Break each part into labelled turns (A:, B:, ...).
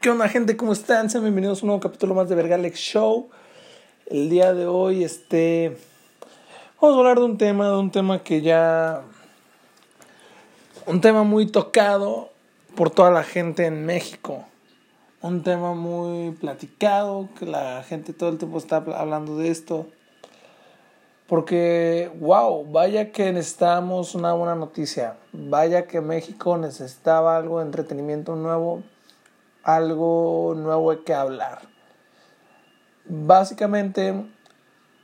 A: ¿Qué onda gente? ¿Cómo están? Sean bienvenidos a un nuevo capítulo más de Vergalex Show. El día de hoy, este... Vamos a hablar de un tema, de un tema que ya... Un tema muy tocado por toda la gente en México. Un tema muy platicado, que la gente todo el tiempo está hablando de esto. Porque, wow, vaya que necesitamos una buena noticia. Vaya que México necesitaba algo de entretenimiento nuevo algo nuevo que hablar. Básicamente,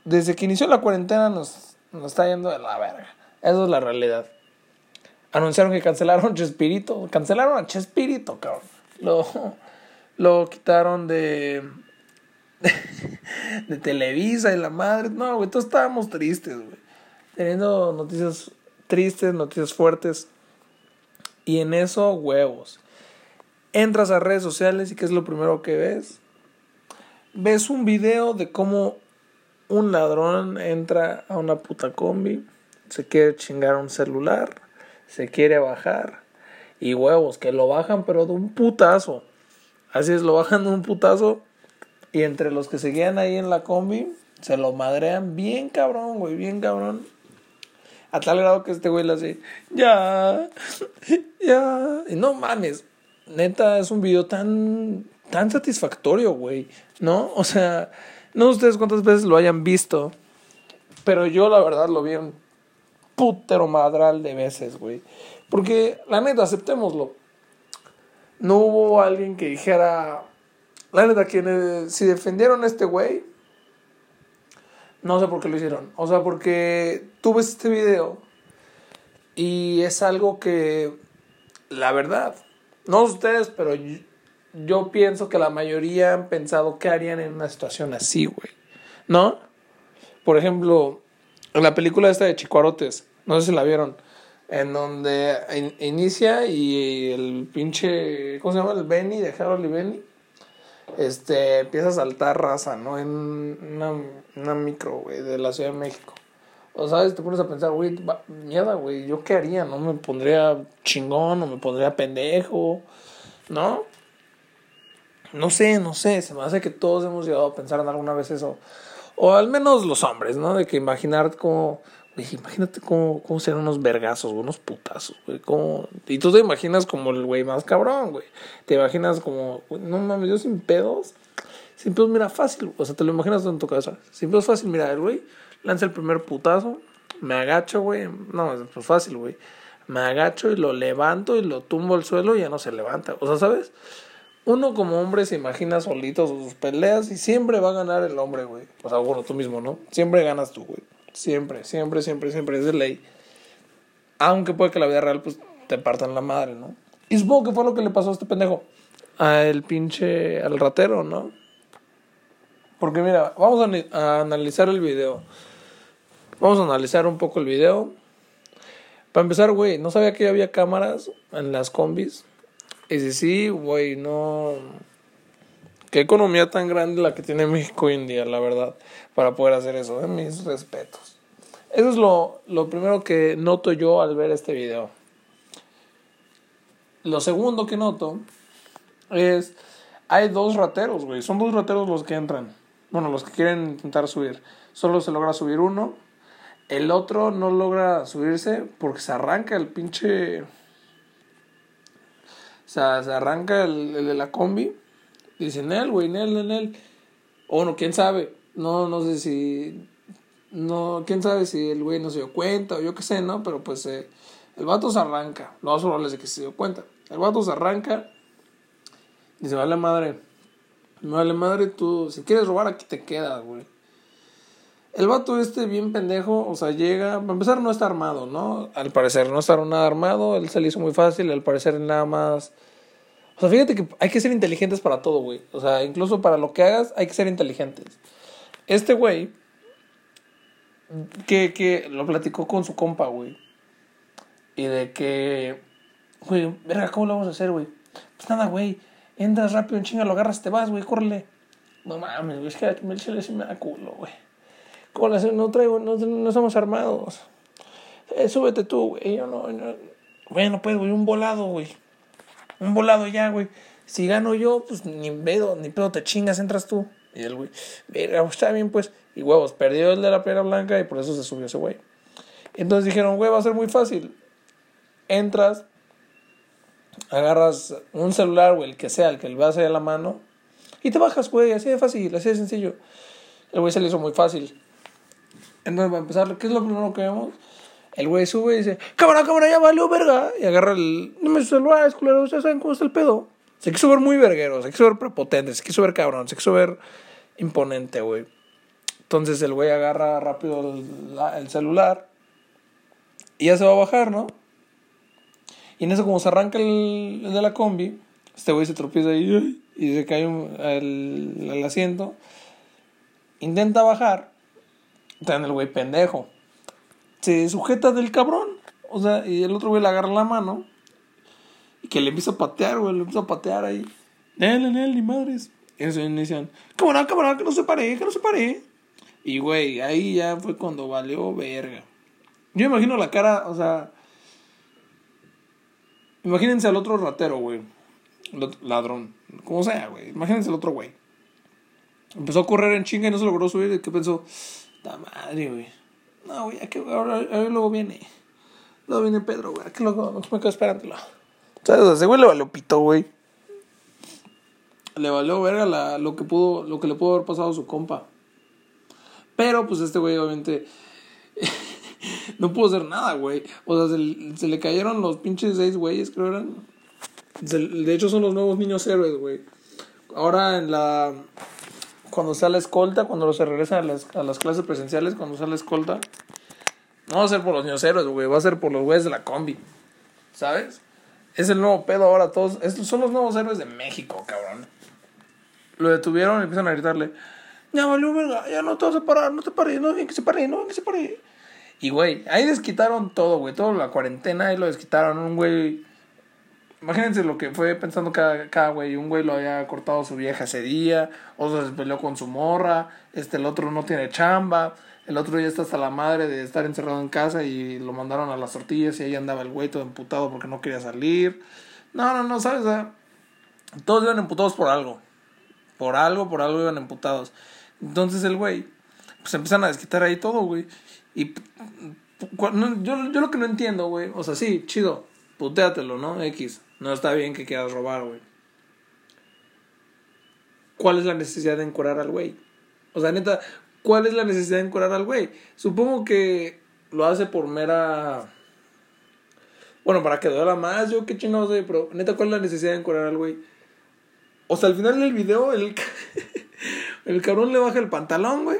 A: desde que inició la cuarentena nos, está yendo de la verga. Esa es la realidad. Anunciaron que cancelaron Chespirito. Cancelaron a Chespirito, cabrón. Lo, lo quitaron de, de, Televisa y la madre. No, güey, todos estábamos tristes, güey. Teniendo noticias tristes, noticias fuertes. Y en eso, huevos entras a redes sociales y ¿qué es lo primero que ves? Ves un video de cómo un ladrón entra a una puta combi, se quiere chingar un celular, se quiere bajar y huevos, que lo bajan pero de un putazo. Así es, lo bajan de un putazo y entre los que seguían ahí en la combi se lo madrean bien cabrón, güey, bien cabrón. A tal grado que este güey le hace, ya, ya, y no mames, neta, es un video tan, tan satisfactorio, güey, ¿no? O sea, no sé ustedes cuántas veces lo hayan visto, pero yo la verdad lo vi un putero madral de veces, güey. Porque, la neta, aceptémoslo. No hubo alguien que dijera, la neta, quienes, si defendieron a este güey, no sé por qué lo hicieron. O sea, porque tú ves este video y es algo que, la verdad, no ustedes, pero yo, pienso que la mayoría han pensado qué harían en una situación así, güey. ¿No? Por ejemplo, en la película esta de Chicuarotes, no sé si la vieron, en donde inicia y el pinche, ¿cómo se llama? El Benny, de Harold y Benny, este, empieza a saltar raza, ¿no? En una, una micro, güey, de la Ciudad de México. O sabes, te pones a pensar, güey, mierda, güey, ¿yo qué haría? ¿No me pondría chingón o me pondría pendejo? ¿No? No sé, no sé, se me hace que todos hemos llegado a pensar en alguna vez eso. O al menos los hombres, ¿no? De que imaginar como, güey, imagínate cómo, cómo serían unos vergazos, unos putazos, güey. Cómo... Y tú te imaginas como el güey más cabrón, güey. Te imaginas como, no mames, yo sin pedos. Sin pedos, mira, fácil. O sea, te lo imaginas en tu cabeza. Sin pedos, fácil, mira, el güey lanza el primer putazo, me agacho, güey. No, es pues fácil, güey. Me agacho y lo levanto y lo tumbo al suelo y ya no se levanta. O sea, ¿sabes? Uno como hombre se imagina solito sus peleas y siempre va a ganar el hombre, güey. O sea, bueno, tú mismo, ¿no? Siempre ganas tú, güey. Siempre, siempre, siempre, siempre. Es de ley. Aunque puede que la vida real, pues, te partan la madre, ¿no? Y supongo que fue lo que le pasó a este pendejo. A el pinche, al ratero, ¿no? Porque mira, vamos a, analizar el video. Vamos a analizar un poco el video. Para empezar, güey, no sabía que había cámaras en las combis. Y si sí, güey, no. Qué economía tan grande la que tiene México hoy en día, la verdad, para poder hacer eso. ¿eh? Mis respetos. Eso es lo, lo primero que noto yo al ver este video. Lo segundo que noto es. Hay dos rateros, güey. Son dos rateros los que entran. Bueno, los que quieren intentar subir. Solo se logra subir uno. El otro no logra subirse porque se arranca el pinche. O sea, se arranca el, de la combi. Dicen él, güey, él, en él. O no, quién sabe. No, no sé si. No, quién sabe si el güey no se dio cuenta o yo qué sé, ¿no? Pero pues eh, el vato se arranca. Lo más probable es que se dio cuenta. El vato se arranca. Y se va a la madre me vale madre, tú, si quieres robar, aquí te quedas, güey. El vato este bien pendejo, o sea, llega, para empezar no está armado, ¿no? Al parecer no está nada armado, él se le hizo muy fácil, al parecer nada más... O sea, fíjate que hay que ser inteligentes para todo, güey. O sea, incluso para lo que hagas hay que ser inteligentes. Este güey, que, que lo platicó con su compa, güey. Y de que, güey, verga, ¿cómo lo vamos a hacer, güey? Pues nada, güey entras rápido en chinga, lo agarras, te vas, güey, córrele. No mames, güey, es que sí me da culo, güey. ¿Cómo le No traigo, no, no estamos armados. Eh, súbete tú, güey. Yo no, no. Bueno, pues, güey, un volado, güey. Un volado ya, güey. Si gano yo, pues ni pedo, ni pedo te chingas, entras tú. Y el güey, verga, está bien, pues. Y huevos, perdió el de la pera blanca y por eso se subió ese güey. Entonces dijeron, güey, va a ser muy fácil. Entras, agarras un celular, güey, el que sea, el que le vas a la mano, y te bajas, güey, así de fácil, así de sencillo. El güey se le hizo muy fácil. Entonces, para empezar, ¿qué es lo primero que vemos? El güey sube y dice, cámara, cámara, ya valió, verga. Y agarra el, no me celular, culero, ya saben cómo está el pedo. Se quiso ver muy verguero, se quiso ver prepotente, se quiso ver cabrón, se quiso ver imponente, güey. Entonces el güey agarra rápido el, el celular y ya se va a bajar, ¿no? Y en eso, como se arranca el, de la combi, este güey se tropieza ahí y se cae el, el asiento. Intenta bajar. Está el güey pendejo. Se sujeta del cabrón. O sea, y el otro güey le agarra la mano. Y que le empieza a patear, güey. Le empieza a patear ahí. Nel, nel, ni madres. Y eso inician. Cámara, cámara, que no se pare, que no se pare. Y güey, ahí ya fue cuando valió verga. Yo imagino la cara, o sea. Imagínense al otro ratero, güey. Ladrón. Como sea, güey. Imagínense al otro güey. Empezó a correr en chinga y no se logró subir. ¿Qué pensó? La madre, güey. No, güey, aquí, ahora, ahora, luego viene. Luego viene Pedro, güey. Aquí luego me quedo esperándolo. ¿Sabes? Ese güey le valió pito, güey. Le valió verga la, lo, que pudo, lo que le pudo haber pasado a su compa. Pero, pues, este güey, obviamente. no pudo hacer nada, güey. O sea, se, se, le cayeron los pinches seis güeyes, creo eran. de hecho, son los nuevos niños héroes, güey. Ahora en la cuando sale la escolta, cuando se regresa a las, a las clases presenciales, cuando sale la escolta, no va a ser por los héroes, güey, va a ser por los güeyes de la combi. ¿Sabes? Es el nuevo pedo ahora, todos. Estos son los nuevos héroes de México, cabrón. Lo detuvieron y empiezan a gritarle: Ya valió, verga, ya no te vas a parar, no te pares, no, que se pare, no, que se pare. Y, güey, ahí desquitaron todo, güey, toda la cuarentena, ahí lo desquitaron. Un güey Imagínense lo que fue pensando cada, cada güey. Un güey lo había cortado su vieja ese día, otro se peleó con su morra, este, el otro no tiene chamba, el otro ya está hasta la madre de estar encerrado en casa y lo mandaron a las tortillas y ahí andaba el güey todo emputado porque no quería salir. No, no, no, ¿sabes? todos iban emputados por algo. Por algo, por algo iban emputados. Entonces el güey, pues empiezan a desquitar ahí todo, güey. Y yo, yo lo que no entiendo, güey, o sea, sí, chido, putéatelo, ¿no? X. No está bien que quieras robar, güey. ¿Cuál es la necesidad de encurar al güey? O sea, neta, ¿cuál es la necesidad de encurar al güey? Supongo que lo hace por mera. Bueno, para que duela más, yo qué chingados sé, pero neta, ¿cuál es la necesidad de encurar al güey? O sea, al final del video, el, el cabrón le baja el pantalón, güey.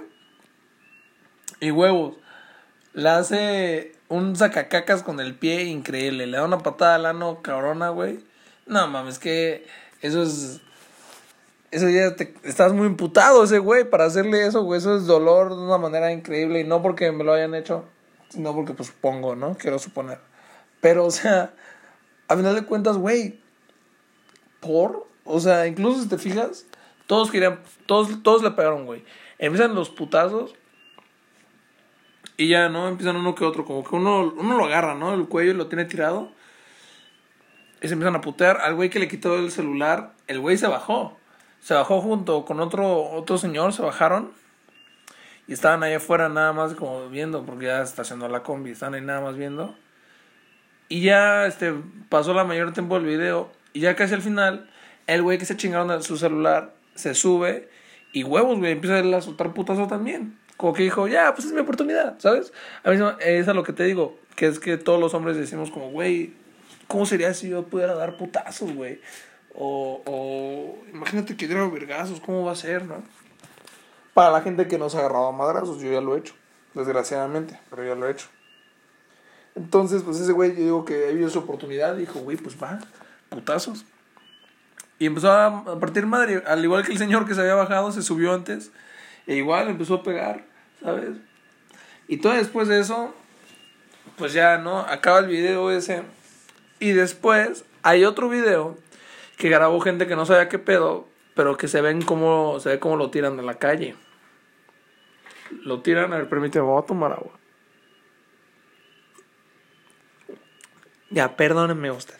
A: Y huevos. Le hace un sacacacas con el pie increíble. Le da una patada al ano cabrona, güey. No mames, que eso es. Eso ya te, estás muy imputado ese güey para hacerle eso, güey. Eso es dolor de una manera increíble. Y no porque me lo hayan hecho, sino porque, pues supongo, ¿no? Quiero suponer. Pero, o sea, a final de cuentas, güey. Por. O sea, incluso si te fijas, todos querían. Todos, todos le pegaron, güey. Empiezan los putazos y ya, ¿no? Empiezan uno que otro, como que uno, uno lo agarra, ¿no? El cuello lo tiene tirado. Y se empiezan a putear. Al güey que le quitó el celular, el güey se bajó. Se bajó junto con otro, otro señor, se bajaron. Y estaban ahí afuera nada más como viendo, porque ya está haciendo la combi, están ahí nada más viendo. Y ya este, pasó la mayor tiempo del video. Y ya casi al final, el güey que se chingaron a su celular se sube. Y huevos, güey, empieza a soltar putazo también como que dijo, ya, pues es mi oportunidad, ¿sabes? A mí es a lo que te digo, que es que todos los hombres decimos como, güey, ¿cómo sería si yo pudiera dar putazos, güey? O, o imagínate que diera vergazos, ¿cómo va a ser, no? Para la gente que no se ha agarrado a madrazos, yo ya lo he hecho, desgraciadamente, pero ya lo he hecho. Entonces, pues ese güey, yo digo que vio su oportunidad, dijo, güey, pues va, putazos. Y empezó a partir madre, al igual que el señor que se había bajado, se subió antes e igual empezó a pegar, ¿sabes? Y todo después de eso, pues ya, ¿no? Acaba el video ese. Y después hay otro video que grabó gente que no sabía qué pedo, pero que se ven como, se ve cómo lo tiran de la calle. Lo tiran, a ver, permíteme, voy a tomar agua. Ya, perdónenme usted.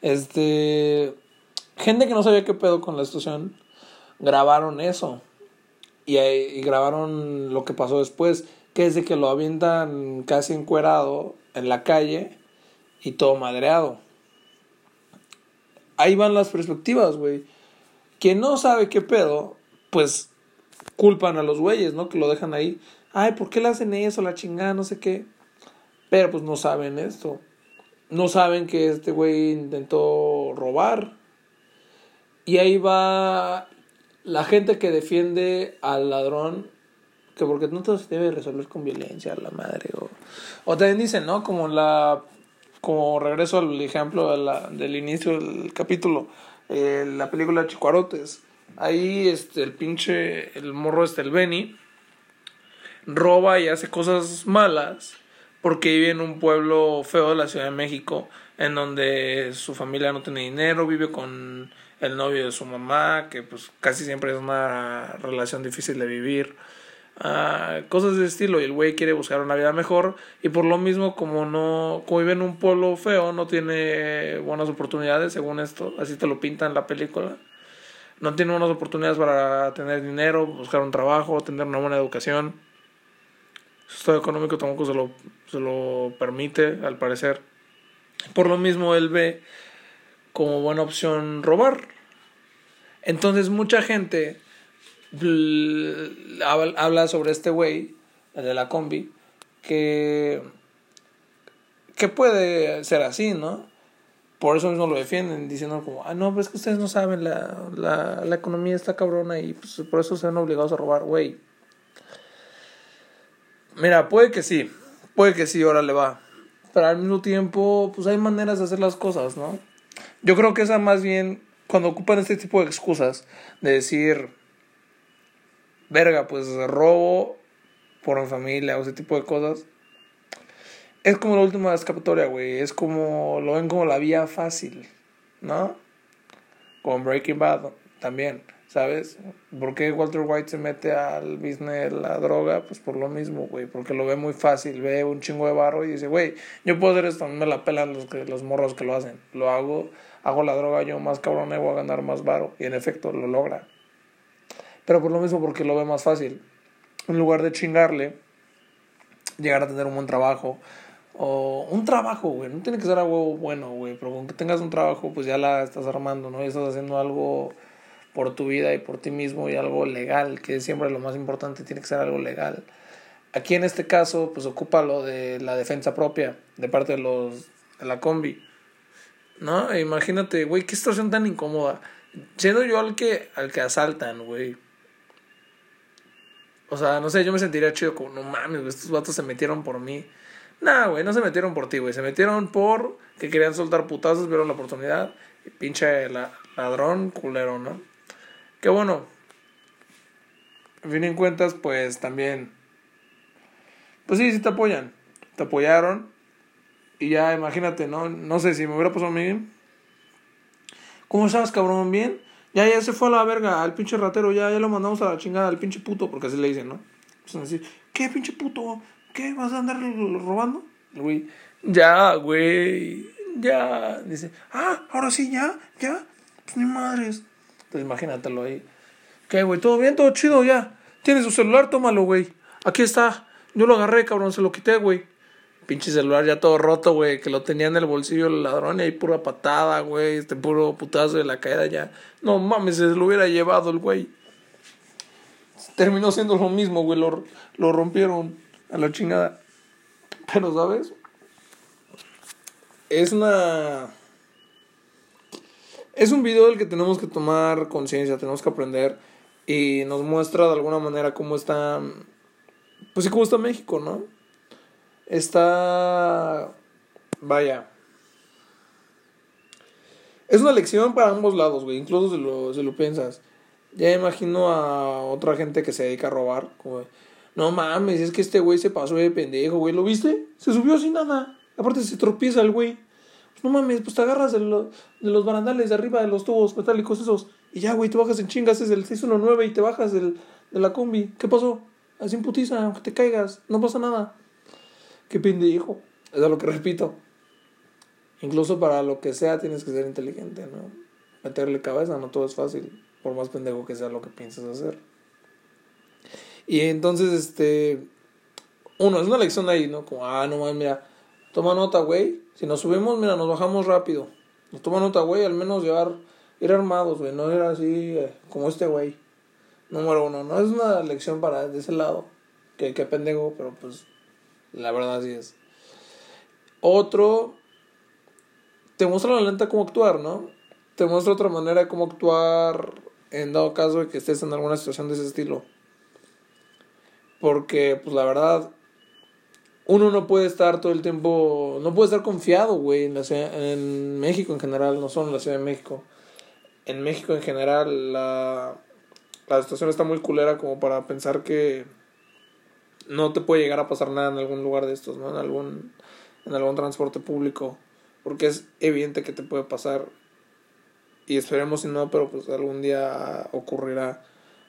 A: Este. gente que no sabía qué pedo con la situación, grabaron eso. Y, y grabaron lo que pasó después, que es de que lo avientan casi encuerado en la calle y todo madreado. Ahí van las perspectivas, güey. Quien no sabe qué pedo, pues culpan a los güeyes, ¿no? Que lo dejan ahí. Ay, ¿por qué le hacen eso? La chingada, no sé qué. Pero pues no saben esto. No saben que este güey intentó robar. Y ahí va la gente que defiende al ladrón. Que porque no todo se debe resolver con violencia, la madre. O, o también dicen, ¿no? Como la. Como regreso al ejemplo de la, del inicio del capítulo. Eh, la película Chicuarotes. Ahí este, el pinche. El morro este, el Benny. Roba y hace cosas malas porque vive en un pueblo feo de la Ciudad de México, en donde su familia no tiene dinero, vive con el novio de su mamá, que pues casi siempre es una relación difícil de vivir, uh, cosas de estilo, y el güey quiere buscar una vida mejor, y por lo mismo como no, como vive en un pueblo feo, no tiene buenas oportunidades, según esto, así te lo pinta en la película, no tiene buenas oportunidades para tener dinero, buscar un trabajo, tener una buena educación, su estado económico tampoco se lo, se lo permite, al parecer. Por lo mismo, él ve como buena opción robar. Entonces, mucha gente habla sobre este güey, el de la combi, que, que puede ser así, ¿no? Por eso mismo lo defienden, diciendo como, ah, no, pero es que ustedes no saben, la, la, la economía está cabrona y pues, por eso se ven obligados a robar, güey Mira, puede que sí, puede que sí, ahora le va. Pero al mismo tiempo, pues hay maneras de hacer las cosas, ¿no? Yo creo que esa más bien, cuando ocupan este tipo de excusas, de decir, verga, pues robo por mi familia o ese tipo de cosas, es como la última escapatoria, güey. Es como, lo ven como la vía fácil, ¿no? Con Breaking Bad también. ¿Sabes? ¿Por qué Walter White se mete al business de la droga? Pues por lo mismo, güey. Porque lo ve muy fácil, ve un chingo de barro y dice, güey, yo puedo hacer esto, me la pelan los, los morros que lo hacen. Lo hago, hago la droga yo más cabrón, voy a ganar más barro. Y en efecto, lo logra. Pero por lo mismo, porque lo ve más fácil. En lugar de chingarle, llegar a tener un buen trabajo. O un trabajo, güey. No tiene que ser algo bueno, güey. Pero con que tengas un trabajo, pues ya la estás armando, ¿no? Y estás haciendo algo por tu vida y por ti mismo y algo legal, que siempre lo más importante, tiene que ser algo legal. Aquí en este caso, pues ocupa lo de la defensa propia de parte de los de la combi. ¿No? E imagínate, güey, qué situación tan incómoda. Siendo yo al que al que asaltan, güey. O sea, no sé, yo me sentiría chido como, no mames, estos vatos se metieron por mí. Nah, güey, no se metieron por ti, güey. Se metieron por que querían soltar putazos, vieron la oportunidad. Y pinche ladrón, culero, ¿no? Que bueno, en fin en cuentas, pues también, pues sí, sí te apoyan, te apoyaron y ya imagínate, ¿no? No sé si me hubiera pasado a mí. ¿Cómo estás, cabrón? ¿Bien? Ya, ya se fue a la verga, al pinche ratero, ya, ya lo mandamos a la chingada, al pinche puto, porque así le dicen, ¿no? Pues ¿qué pinche puto? ¿Qué? ¿Vas a andar robando? Güey, ya, güey, ya. Dice, ah, ahora sí, ya, ya. Pues ni madres. Entonces imagínatelo ahí. ¿Qué, güey? ¿Todo bien? ¿Todo chido ya? ¿Tienes su celular? Tómalo, güey. Aquí está. Yo lo agarré, cabrón. Se lo quité, güey. Pinche celular ya todo roto, güey. Que lo tenía en el bolsillo el ladrón y ahí pura patada, güey. Este puro putazo de la caída ya. No mames, se lo hubiera llevado el güey. Terminó siendo lo mismo, güey. Lo, lo rompieron a la chingada. Pero, ¿sabes? Es una es un video del que tenemos que tomar conciencia, tenemos que aprender y nos muestra de alguna manera cómo está, pues sí, cómo está México, ¿no? Está, vaya, es una lección para ambos lados, güey, incluso si lo, si lo piensas. Ya imagino a otra gente que se dedica a robar, no mames, es que este güey se pasó de pendejo, güey, ¿lo viste? Se subió sin nada. Aparte se tropieza el güey no mames, pues te agarras de, de los barandales de arriba de los tubos metálicos esos. Y ya, güey, te bajas en chingas, es el 619 y te bajas del, de la combi. ¿Qué pasó? Así en putiza, aunque te caigas, no pasa nada. Qué pendejo. Es lo que repito. Incluso para lo que sea tienes que ser inteligente, ¿no? meterle cabeza, no todo es fácil, por más pendejo que sea lo que pienses hacer. Y entonces, este, uno, es una lección ahí, ¿no? Como, ah, no mames, mira, toma nota, güey. Si nos subimos, mira, nos bajamos rápido. Nos toma nota, güey, al menos llevar, ir armados, güey, no ir así eh, como este güey. Número uno, no es una lección para de ese lado. Que, que pendejo, pero pues la verdad así es. Otro, te muestra la lenta cómo actuar, ¿no? Te muestra otra manera de cómo actuar en dado caso de que estés en alguna situación de ese estilo. Porque, pues la verdad, uno no puede estar todo el tiempo, no puede estar confiado, güey, en, en México en general, no solo en la Ciudad de México. En México en general, la, la situación está muy culera como para pensar que no te puede llegar a pasar nada en algún lugar de estos, ¿no? En algún, en algún transporte público. Porque es evidente que te puede pasar. Y esperemos si no, pero pues algún día ocurrirá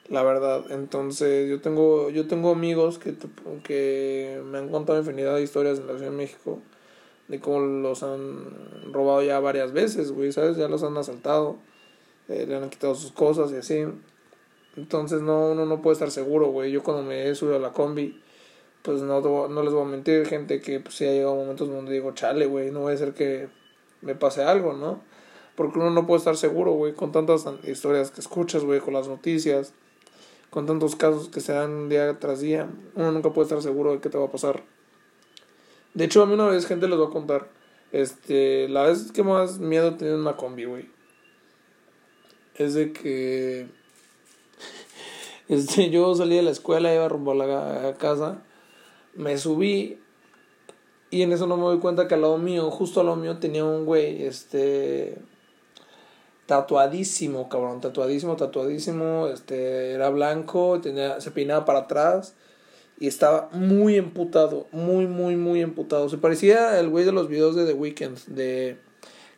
A: la verdad. Entonces, yo tengo, yo tengo amigos que, que me han contado infinidad de historias en la Ciudad de México de cómo los han robado ya varias veces, güey, ¿sabes? Ya los han asaltado, eh, le han quitado sus cosas y así. Entonces, no, uno no puede estar seguro, güey. Yo cuando me he subido a la combi, pues no, no les voy a mentir, gente, que pues sí ha llegado momentos donde digo, chale, güey, no voy a ser que me pase algo, ¿no? Porque uno no puede estar seguro, güey, con tantas historias que escuchas, güey, con las noticias con tantos casos que se dan día tras día, uno nunca puede estar seguro de qué te va a pasar. De hecho, a mí una vez, gente, les voy a contar. Este, la vez que más miedo tenía en una combi, güey. Es de que. Este, yo salí de la escuela, iba rumbo a la casa. Me subí. Y en eso no me doy cuenta que al lado mío, justo al lado mío, tenía un güey, este tatuadísimo, cabrón, tatuadísimo, tatuadísimo, este, era blanco, tenía, se peinaba para atrás y estaba muy emputado, muy, muy, muy emputado. Se parecía el güey de los videos de The Weeknd, de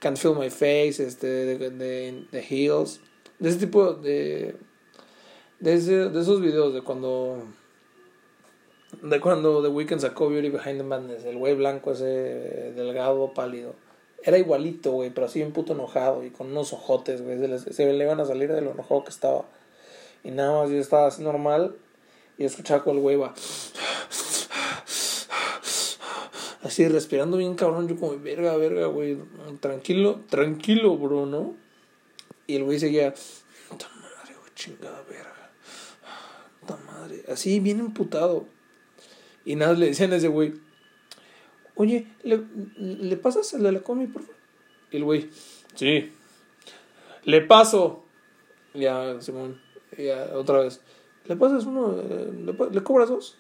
A: Can't Feel My Face, este, de, de, de Heels, de ese tipo de, de, ese, de esos videos de cuando, de cuando The Weeknd sacó Beauty Behind the Madness, el güey blanco ese delgado, pálido. Era igualito, güey, pero así un puto enojado y con unos ojotes, güey. Se, le iban a salir de lo enojado que estaba. Y nada más yo estaba así normal y escuchaba con el güey va. Así respirando bien cabrón, yo como, verga, verga, güey. Tranquilo, tranquilo, bro, ¿no? Y el güey seguía, puta madre, güey, chingada verga. Puta madre. Así, bien emputado. Y nada, le decían a ese güey, oye, ¿le, ¿le pasas el de la comi, por favor? Y el güey, sí, le paso. Ya, Simón, ya, otra vez. ¿Le pasas uno? ¿Le, ¿le cobras dos?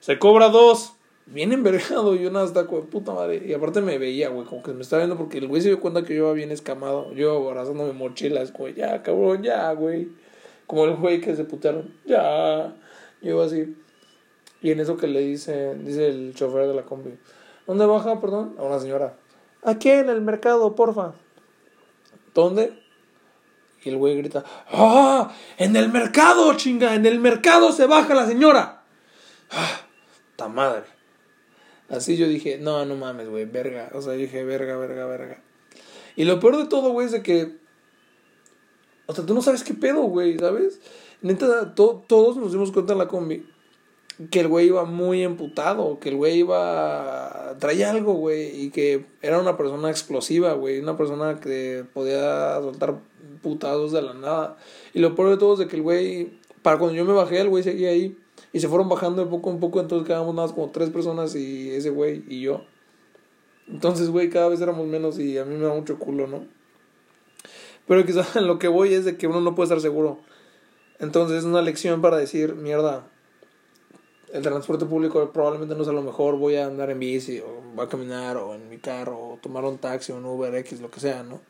A: Se cobra dos. Bien envergado, yo nada, está como puta madre. Y aparte me veía, güey, como que me estaba viendo porque el güey se dio cuenta que yo iba bien escamado. Yo abrazando mi mochila, es como, ya, cabrón, ya, güey. Como el güey que se putearon, ya. Yo iba así. Y en eso que le dice, dice el chofer de la combi, ¿dónde baja, perdón? A una señora. Aquí en el mercado, porfa. ¿Dónde? Y el güey grita, ¡Ah! ¡En el mercado, chinga! ¡En el mercado se baja la señora! ¡Ah! ¡Ta madre! Así yo dije, no, no mames, güey, verga. O sea, dije, verga, verga, verga. Y lo peor de todo, güey, es de que. O sea, tú no sabes qué pedo, güey, ¿sabes? Neta, todos nos dimos cuenta en la combi que el güey iba muy emputado, que el güey iba... traía algo, güey, y que era una persona explosiva, güey, una persona que podía soltar putados de la nada. Y lo peor de todo es de que el güey, para cuando yo me bajé, el güey seguía ahí, y se fueron bajando de poco en poco, entonces quedábamos nada más como tres personas y ese güey y yo. Entonces, güey, cada vez éramos menos y a mí me da mucho culo, ¿no? Pero quizás lo que voy es de que uno no puede estar seguro. Entonces es una lección para decir, mierda, el transporte público probablemente no sea lo mejor, voy a andar en bici o voy a caminar o en mi carro o tomar un taxi o un Uber X, lo que sea, ¿no?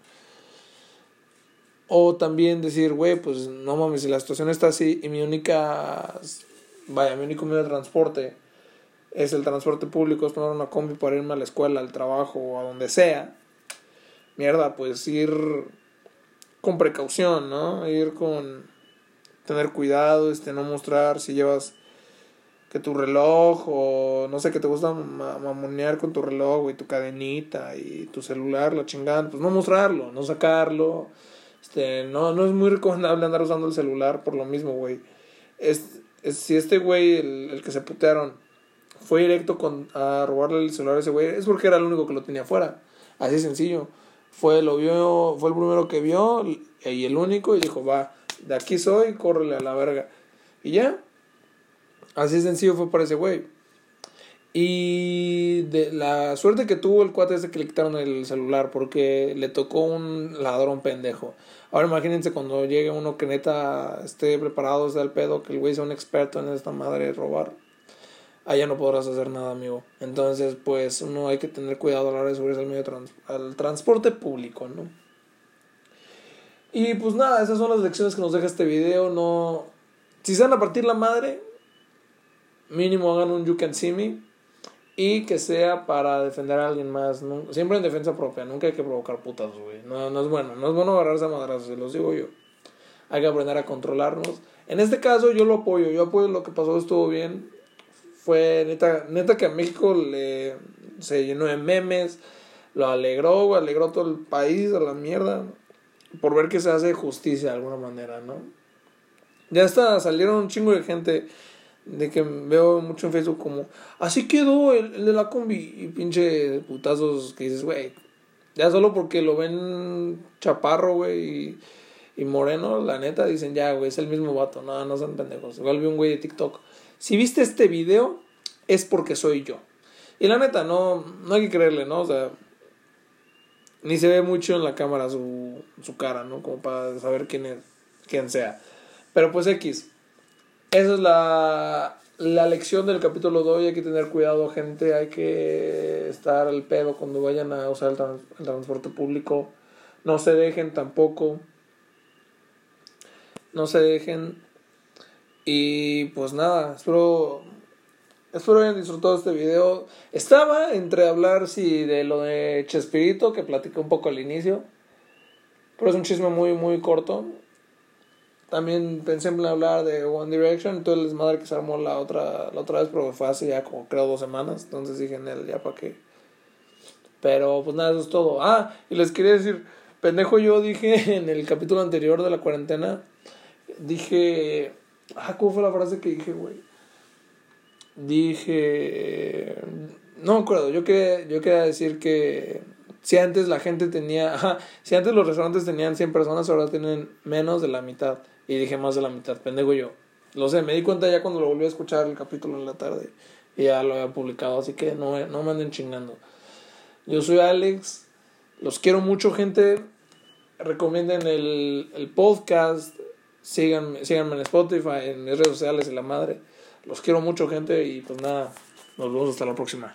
A: O también decir, güey, pues no mames, si la situación está así y mi única, vaya, mi único medio de transporte es el transporte público, es tomar una combi para irme a la escuela, al trabajo o a donde sea, mierda, pues ir con precaución, ¿no? Ir con tener cuidado, este, no mostrar si llevas que tu reloj o no sé, que te gusta mamonear con tu reloj, y tu cadenita y tu celular, la chingada, pues no mostrarlo, no sacarlo. Este, no, no es muy recomendable andar usando el celular por lo mismo, güey. Es, si este güey, el, el, que se putearon, fue directo con, a robarle el celular a ese güey, es porque era el único que lo tenía fuera. Así sencillo. Fue, lo vio, fue el primero que vio y el único y dijo, va, de aquí soy, córrele a la verga. Y ya, Así sencillo fue para ese güey. Y de la suerte que tuvo el cuate es que le quitaron el celular porque le tocó un ladrón pendejo. Ahora imagínense cuando llegue uno que neta esté preparado desde el pedo, que el güey sea un experto en esta madre de robar. Allá no podrás hacer nada, amigo. Entonces, pues uno hay que tener cuidado a la hora de subirse al medio al transporte público, ¿no? Y pues nada, esas son las lecciones que nos deja este video. No. Si se van a partir la madre, mínimo hagan un You Can See Me y que sea para defender a alguien más. siempre en defensa propia, nunca hay que provocar putas, güey. No, no es bueno, no es bueno agarrarse a madrazos, se los digo yo. Hay que aprender a controlarnos. En este caso yo lo apoyo, yo apoyo lo que pasó, estuvo bien. Fue neta, neta que a México le, se llenó de memes, lo alegró, güey, alegró todo el país a la mierda. Por ver que se hace justicia de alguna manera, ¿no? Ya está, salieron un chingo de gente de que veo mucho en Facebook como, así quedó el, de la combi y pinche putazos que dices, güey, ya solo porque lo ven chaparro, güey, y, moreno, la neta, dicen, ya, güey, es el mismo vato, no, no son pendejos. Igual vi un güey de TikTok, si viste este video, es porque soy yo. Y la neta, no, no hay que creerle, ¿no? O sea, ni se ve mucho en la cámara su, su cara, ¿no? Como para saber quién es, quién sea. Pero pues X. Esa es la, la lección del capítulo de hoy. Hay que tener cuidado, gente. Hay que estar al pedo cuando vayan a usar el, transporte público. No se dejen tampoco. No se dejen. Y pues nada, espero, espero hayan disfrutado este video. Estaba entre hablar si de lo de Chespirito, que platicé un poco al inicio. Pero es un chisme muy, muy corto. También pensé en hablar de One Direction, entonces les madre que se armó la otra, la otra vez, pero fue hace ya como creo dos semanas, entonces dije en él, ya para qué. Pero pues nada, eso es todo. Ah, y les quería decir, pendejo yo dije en el capítulo anterior de la cuarentena, dije, ah, ¿cómo fue la frase que dije, güey? Dije, no me acuerdo, yo quería, yo quería decir que si antes la gente tenía, ajá, si antes los restaurantes tenían 100 personas, ahora tienen menos de la mitad. Y dije más de la mitad, pendejo yo. Lo sé, me di cuenta ya cuando lo volví a escuchar el capítulo en la tarde. Y ya lo había publicado, así que no, no me anden chingando. Yo soy Alex, los quiero mucho, gente. Recomienden el, el podcast, síganme, síganme en Spotify, en mis redes sociales y la madre. Los quiero mucho, gente, y pues nada, nos vemos hasta la próxima.